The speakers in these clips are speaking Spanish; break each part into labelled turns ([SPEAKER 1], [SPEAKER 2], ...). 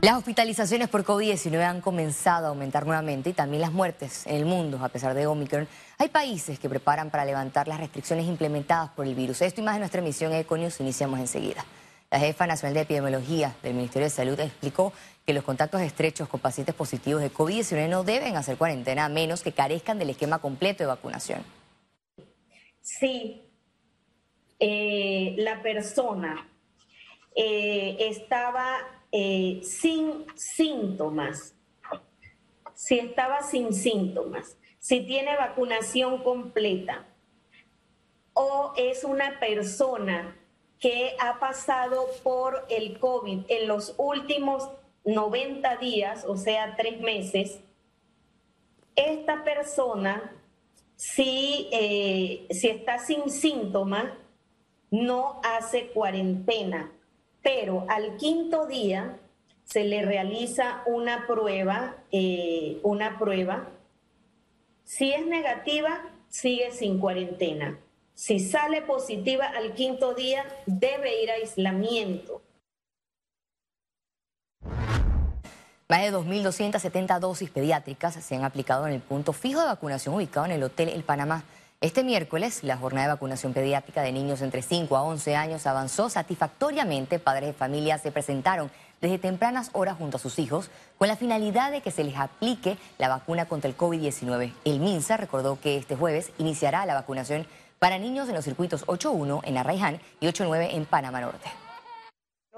[SPEAKER 1] Las hospitalizaciones por COVID-19 han comenzado a aumentar nuevamente y también las muertes en el mundo a pesar de Omicron. Hay países que preparan para levantar las restricciones implementadas por el virus. Esto y más en nuestra emisión Econius iniciamos enseguida. La jefa nacional de epidemiología del Ministerio de Salud explicó que los contactos estrechos con pacientes positivos de COVID-19 no deben hacer cuarentena a menos que carezcan del esquema completo de vacunación.
[SPEAKER 2] Sí, eh, la persona eh, estaba eh, sin síntomas, si estaba sin síntomas, si tiene vacunación completa o es una persona que ha pasado por el COVID en los últimos 90 días, o sea, tres meses, esta persona, si, eh, si está sin síntomas, no hace cuarentena pero al quinto día se le realiza una prueba, eh, una prueba. Si es negativa, sigue sin cuarentena. Si sale positiva al quinto día, debe ir a aislamiento.
[SPEAKER 1] Más de 2.270 dosis pediátricas se han aplicado en el punto fijo de vacunación ubicado en el Hotel El Panamá. Este miércoles, la jornada de vacunación pediátrica de niños entre 5 a 11 años avanzó satisfactoriamente. Padres de familia se presentaron desde tempranas horas junto a sus hijos con la finalidad de que se les aplique la vacuna contra el COVID-19. El MINSA recordó que este jueves iniciará la vacunación para niños en los circuitos 8.1 en Arraiján y 8.9 en Panamá Norte.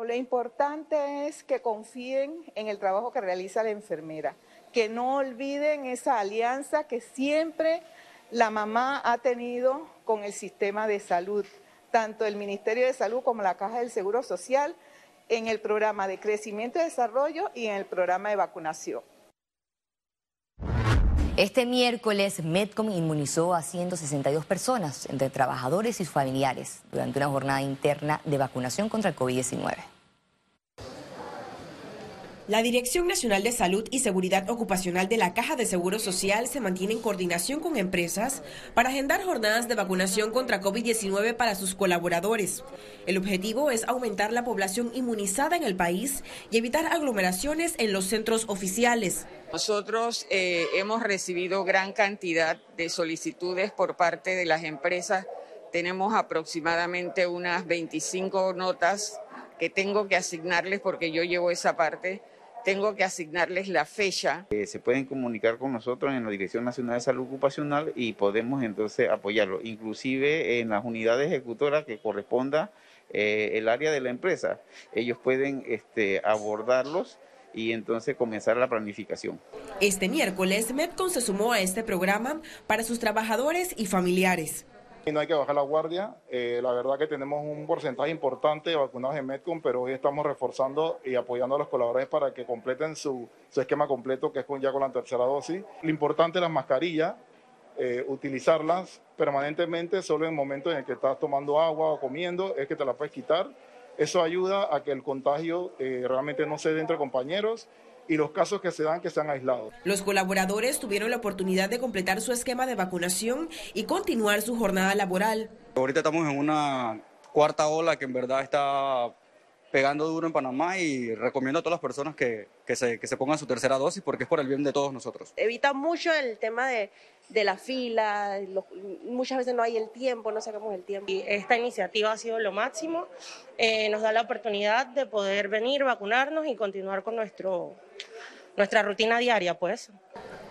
[SPEAKER 3] Lo importante es que confíen en el trabajo que realiza la enfermera, que no olviden esa alianza que siempre la mamá ha tenido con el sistema de salud, tanto el Ministerio de Salud como la Caja del Seguro Social, en el programa de crecimiento y desarrollo y en el programa de vacunación.
[SPEAKER 1] Este miércoles, Medcom inmunizó a 162 personas, entre trabajadores y sus familiares, durante una jornada interna de vacunación contra el COVID-19.
[SPEAKER 4] La Dirección Nacional de Salud y Seguridad Ocupacional de la Caja de Seguro Social se mantiene en coordinación con empresas para agendar jornadas de vacunación contra COVID-19 para sus colaboradores. El objetivo es aumentar la población inmunizada en el país y evitar aglomeraciones en los centros oficiales.
[SPEAKER 5] Nosotros eh, hemos recibido gran cantidad de solicitudes por parte de las empresas. Tenemos aproximadamente unas 25 notas que tengo que asignarles porque yo llevo esa parte tengo que asignarles la fecha.
[SPEAKER 6] Eh, se pueden comunicar con nosotros en la Dirección Nacional de Salud Ocupacional y podemos entonces apoyarlo, inclusive en las unidades ejecutoras que corresponda eh, el área de la empresa. Ellos pueden este, abordarlos y entonces comenzar la planificación.
[SPEAKER 4] Este miércoles, Medcon se sumó a este programa para sus trabajadores y familiares.
[SPEAKER 7] Y no hay que bajar la guardia. Eh, la verdad que tenemos un porcentaje importante de vacunados en Medcom, pero hoy estamos reforzando y apoyando a los colaboradores para que completen su, esquema completo, que es con, ya con la tercera dosis. Lo importante es las mascarillas, eh, utilizarlas permanentemente, solo en momentos en que estás tomando agua o comiendo, es que te la puedes quitar. Eso ayuda a que el contagio eh, realmente no se dé entre compañeros y los casos que se dan que sean aislados.
[SPEAKER 4] Los colaboradores tuvieron la oportunidad de completar su esquema de vacunación y continuar su jornada laboral.
[SPEAKER 8] Ahorita estamos en una cuarta ola que en verdad está pegando duro en Panamá y recomiendo a todas las personas que, que, se, que se pongan su tercera dosis porque es por el bien de todos nosotros.
[SPEAKER 9] Evita mucho el tema de, de la fila, muchas veces no hay el tiempo, no sacamos el tiempo. Y esta iniciativa ha sido lo máximo, eh, nos da la oportunidad de poder venir, vacunarnos y continuar con nuestro, nuestra rutina diaria, pues.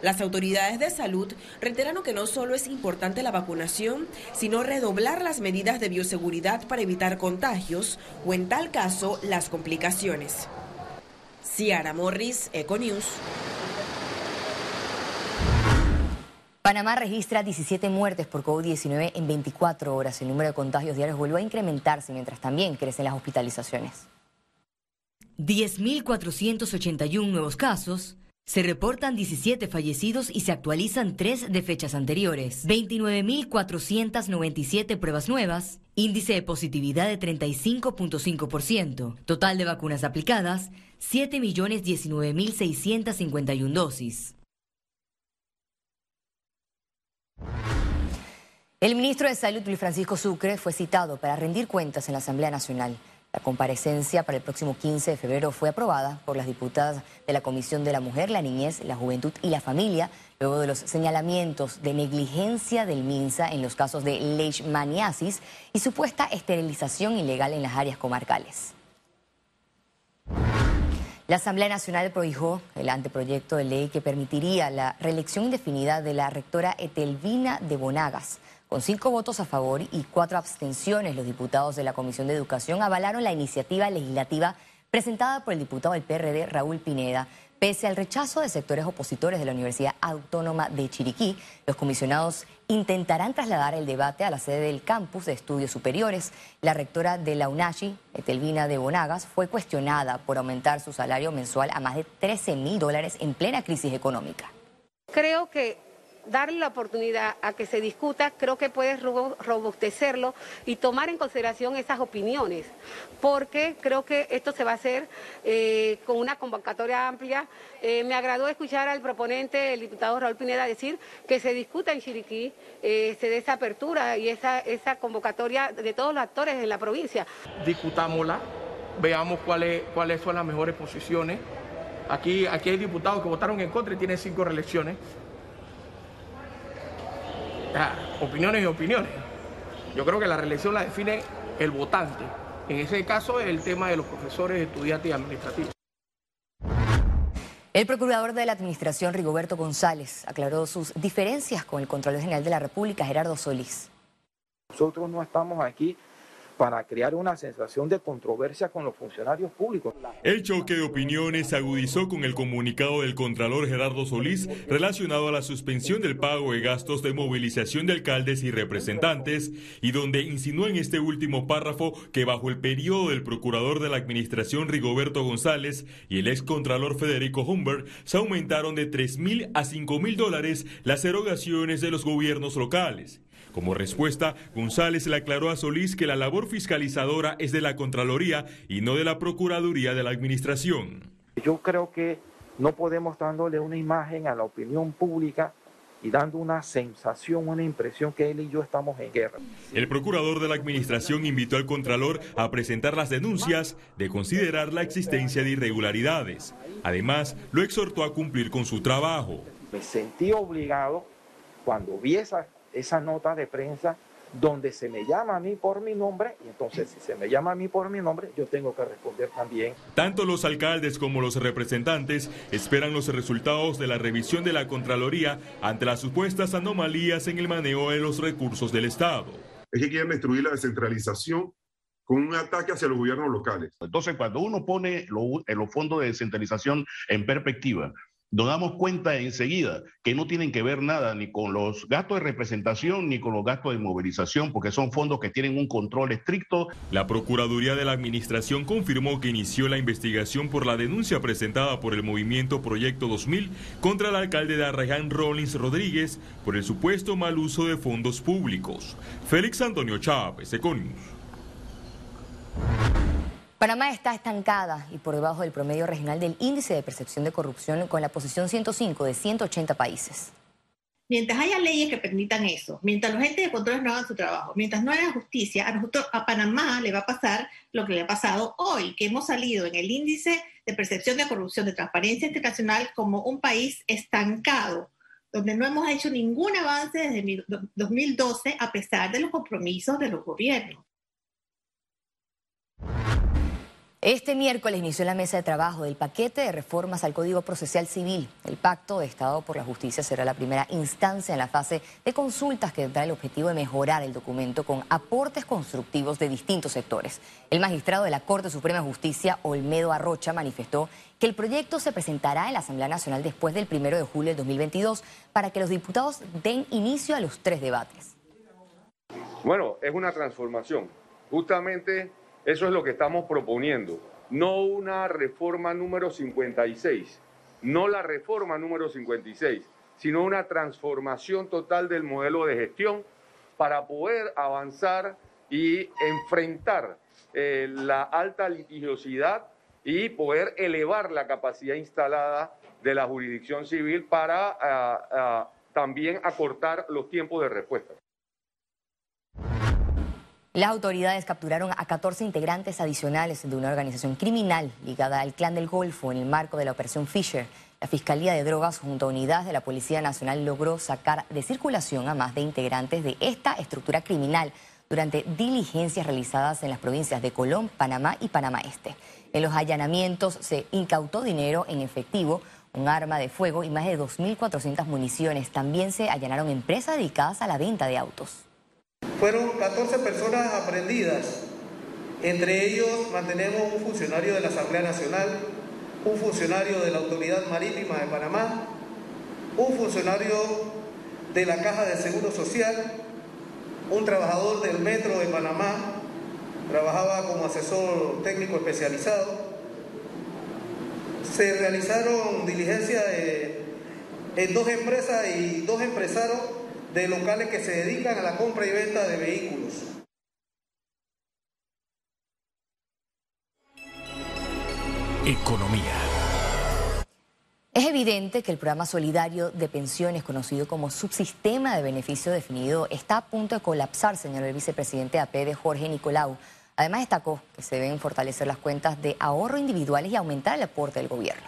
[SPEAKER 4] Las autoridades de salud reiteraron que no solo es importante la vacunación, sino redoblar las medidas de bioseguridad para evitar contagios o, en tal caso, las complicaciones. Ciara Morris, Econews.
[SPEAKER 1] Panamá registra 17 muertes por COVID-19 en 24 horas. El número de contagios diarios vuelve a incrementarse mientras también crecen las hospitalizaciones.
[SPEAKER 10] 10.481 nuevos casos, se reportan 17 fallecidos y se actualizan 3 de fechas anteriores. 29.497 pruebas nuevas. Índice de positividad de 35.5%. Total de vacunas aplicadas, 7.019.651 dosis.
[SPEAKER 1] El ministro de Salud, Luis Francisco Sucre, fue citado para rendir cuentas en la Asamblea Nacional. La comparecencia para el próximo 15 de febrero fue aprobada por las diputadas de la Comisión de la Mujer, la Niñez, la Juventud y la Familia, luego de los señalamientos de negligencia del MINSA en los casos de leishmaniasis y supuesta esterilización ilegal en las áreas comarcales. La Asamblea Nacional prohijó el anteproyecto de ley que permitiría la reelección indefinida de la rectora Etelvina de Bonagas. Con cinco votos a favor y cuatro abstenciones, los diputados de la Comisión de Educación avalaron la iniciativa legislativa presentada por el diputado del PRD, Raúl Pineda, Pese al rechazo de sectores opositores de la Universidad Autónoma de Chiriquí, los comisionados intentarán trasladar el debate a la sede del campus de estudios superiores. La rectora de la UNACHI, Etelvina de Bonagas, fue cuestionada por aumentar su salario mensual a más de 13 mil dólares en plena crisis económica.
[SPEAKER 11] Creo que darle la oportunidad a que se discuta, creo que puede robustecerlo y tomar en consideración esas opiniones, porque creo que esto se va a hacer eh, con una convocatoria amplia. Eh, me agradó escuchar al proponente, el diputado Raúl Pineda, decir que se discuta en Chiriquí, eh, se dé esa apertura y esa, esa convocatoria de todos los actores en la provincia.
[SPEAKER 12] Discutámosla, veamos cuáles, cuáles son las mejores posiciones. Aquí, aquí hay diputados que votaron en contra y tienen cinco reelecciones. Ah, opiniones y opiniones. Yo creo que la reelección la define el votante. En ese caso, el tema de los profesores, estudiantes y administrativos.
[SPEAKER 1] El procurador de la Administración, Rigoberto González, aclaró sus diferencias con el Contralor General de la República, Gerardo Solís.
[SPEAKER 13] Nosotros no estamos aquí para crear una sensación de controversia con los funcionarios públicos.
[SPEAKER 14] El choque de opiniones se agudizó con el comunicado del Contralor Gerardo Solís relacionado a la suspensión del pago de gastos de movilización de alcaldes y representantes y donde insinuó en este último párrafo que bajo el periodo del Procurador de la Administración Rigoberto González y el ex Contralor Federico Humbert se aumentaron de 3 mil a 5 mil dólares las erogaciones de los gobiernos locales. Como respuesta, González le aclaró a Solís que la labor fiscalizadora es de la Contraloría y no de la Procuraduría de la Administración.
[SPEAKER 13] Yo creo que no podemos dándole una imagen a la opinión pública y dando una sensación, una impresión que él y yo estamos en guerra.
[SPEAKER 14] El procurador de la administración invitó al contralor a presentar las denuncias de considerar la existencia de irregularidades. Además, lo exhortó a cumplir con su trabajo.
[SPEAKER 13] Me sentí obligado cuando vi esa esa nota de prensa donde se me llama a mí por mi nombre, y entonces si se me llama a mí por mi nombre, yo tengo que responder también.
[SPEAKER 14] Tanto los alcaldes como los representantes esperan los resultados de la revisión de la Contraloría ante las supuestas anomalías en el manejo de los recursos del Estado.
[SPEAKER 15] Es que quieren destruir la descentralización con un ataque hacia los gobiernos locales.
[SPEAKER 16] Entonces, cuando uno pone los fondos de descentralización en perspectiva, nos damos cuenta enseguida que no tienen que ver nada ni con los gastos de representación ni con los gastos de movilización, porque son fondos que tienen un control estricto.
[SPEAKER 14] La Procuraduría de la Administración confirmó que inició la investigación por la denuncia presentada por el movimiento Proyecto 2000 contra el alcalde de Arreján Rollins Rodríguez por el supuesto mal uso de fondos públicos. Félix Antonio Chávez, Econius.
[SPEAKER 1] Panamá está estancada y por debajo del promedio regional del índice de percepción de corrupción con la posición 105 de 180 países.
[SPEAKER 17] Mientras haya leyes que permitan eso, mientras los entes de control no hagan su trabajo, mientras no haya justicia, a a Panamá le va a pasar lo que le ha pasado hoy, que hemos salido en el índice de percepción de corrupción de transparencia internacional como un país estancado, donde no hemos hecho ningún avance desde 2012 a pesar de los compromisos de los gobiernos.
[SPEAKER 1] Este miércoles inició la mesa de trabajo del paquete de reformas al Código Procesal Civil. El pacto de Estado por la Justicia será la primera instancia en la fase de consultas que tendrá el objetivo de mejorar el documento con aportes constructivos de distintos sectores. El magistrado de la Corte Suprema de Justicia, Olmedo Arrocha, manifestó que el proyecto se presentará en la Asamblea Nacional después del primero de julio del 2022 para que los diputados den inicio a los tres debates.
[SPEAKER 18] Bueno, es una transformación. Justamente eso es lo que estamos proponiendo, no una reforma número 56, no la reforma número 56, sino una transformación total del modelo de gestión para poder avanzar y enfrentar eh, la alta litigiosidad y poder elevar la capacidad instalada de la jurisdicción civil para ah, ah, también acortar los tiempos de respuesta.
[SPEAKER 1] Las autoridades capturaron a 14 integrantes adicionales de una organización criminal ligada al Clan del Golfo en el marco de la Operación Fisher. La Fiscalía de Drogas junto a unidades de la Policía Nacional logró sacar de circulación a más de integrantes de esta estructura criminal durante diligencias realizadas en las provincias de Colón, Panamá y Panamá Este. En los allanamientos se incautó dinero en efectivo, un arma de fuego y más de 2.400 municiones. También se allanaron empresas dedicadas a la venta de autos.
[SPEAKER 19] Fueron 14 personas aprendidas. Entre ellos mantenemos un funcionario de la Asamblea Nacional, un funcionario de la Autoridad Marítima de Panamá, un funcionario de la Caja de Seguro Social, un trabajador del Metro de Panamá, trabajaba como asesor técnico especializado. Se realizaron diligencias en dos empresas y dos empresarios de locales que se dedican a la compra y venta de vehículos.
[SPEAKER 20] Economía.
[SPEAKER 1] Es evidente que el programa solidario de pensiones, conocido como subsistema de beneficio definido, está a punto de colapsar, señaló el vicepresidente APD Jorge Nicolau. Además destacó que se deben fortalecer las cuentas de ahorro individuales y aumentar el aporte del gobierno.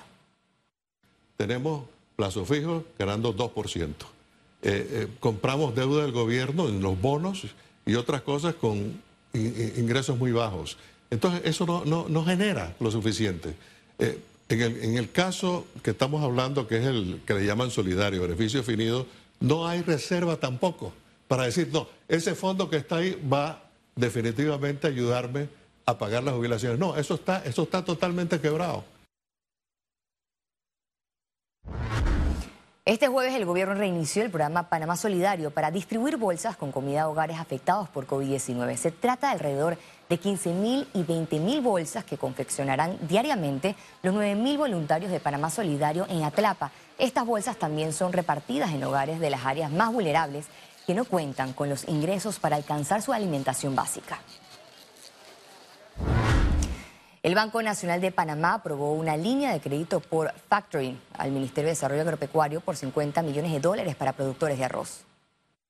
[SPEAKER 21] Tenemos plazo fijo ganando 2%. Eh, eh, compramos deuda del gobierno en los bonos y otras cosas con ingresos muy bajos. Entonces, eso no, no, genera lo suficiente. Eh, en, el, en, el, caso que estamos hablando, que es el que le llaman solidario, beneficio definido, no hay reserva tampoco para decir, no, ese fondo que está ahí va definitivamente a ayudarme a pagar las jubilaciones. No, eso está, eso está totalmente quebrado.
[SPEAKER 1] Este jueves el gobierno reinició el programa Panamá Solidario para distribuir bolsas con comida a hogares afectados por COVID-19. Se trata de alrededor de 15 mil y 20 mil bolsas que confeccionarán diariamente los 9 mil voluntarios de Panamá Solidario en Atlapa. Estas bolsas también son repartidas en hogares de las áreas más vulnerables que no cuentan con los ingresos para alcanzar su alimentación básica. El Banco Nacional de Panamá aprobó una línea de crédito por factoring al Ministerio de Desarrollo Agropecuario por 50 millones de dólares para productores de arroz.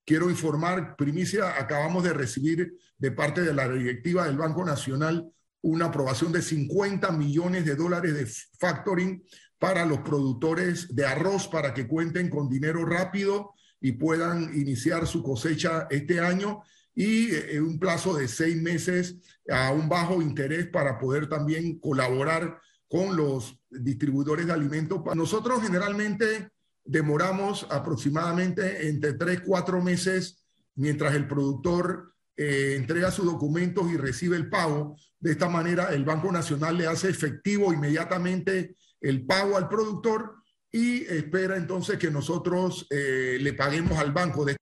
[SPEAKER 22] Quiero informar, primicia, acabamos de recibir de parte de la directiva del Banco Nacional una aprobación de 50 millones de dólares de factoring para los productores de arroz para que cuenten con dinero rápido y puedan iniciar su cosecha este año y eh, un plazo de seis meses a un bajo interés para poder también colaborar con los distribuidores de alimentos. Nosotros generalmente demoramos aproximadamente entre tres, cuatro meses mientras el productor eh, entrega sus documentos y recibe el pago. De esta manera, el Banco Nacional le hace efectivo inmediatamente el pago al productor y espera entonces que nosotros eh, le paguemos al banco. De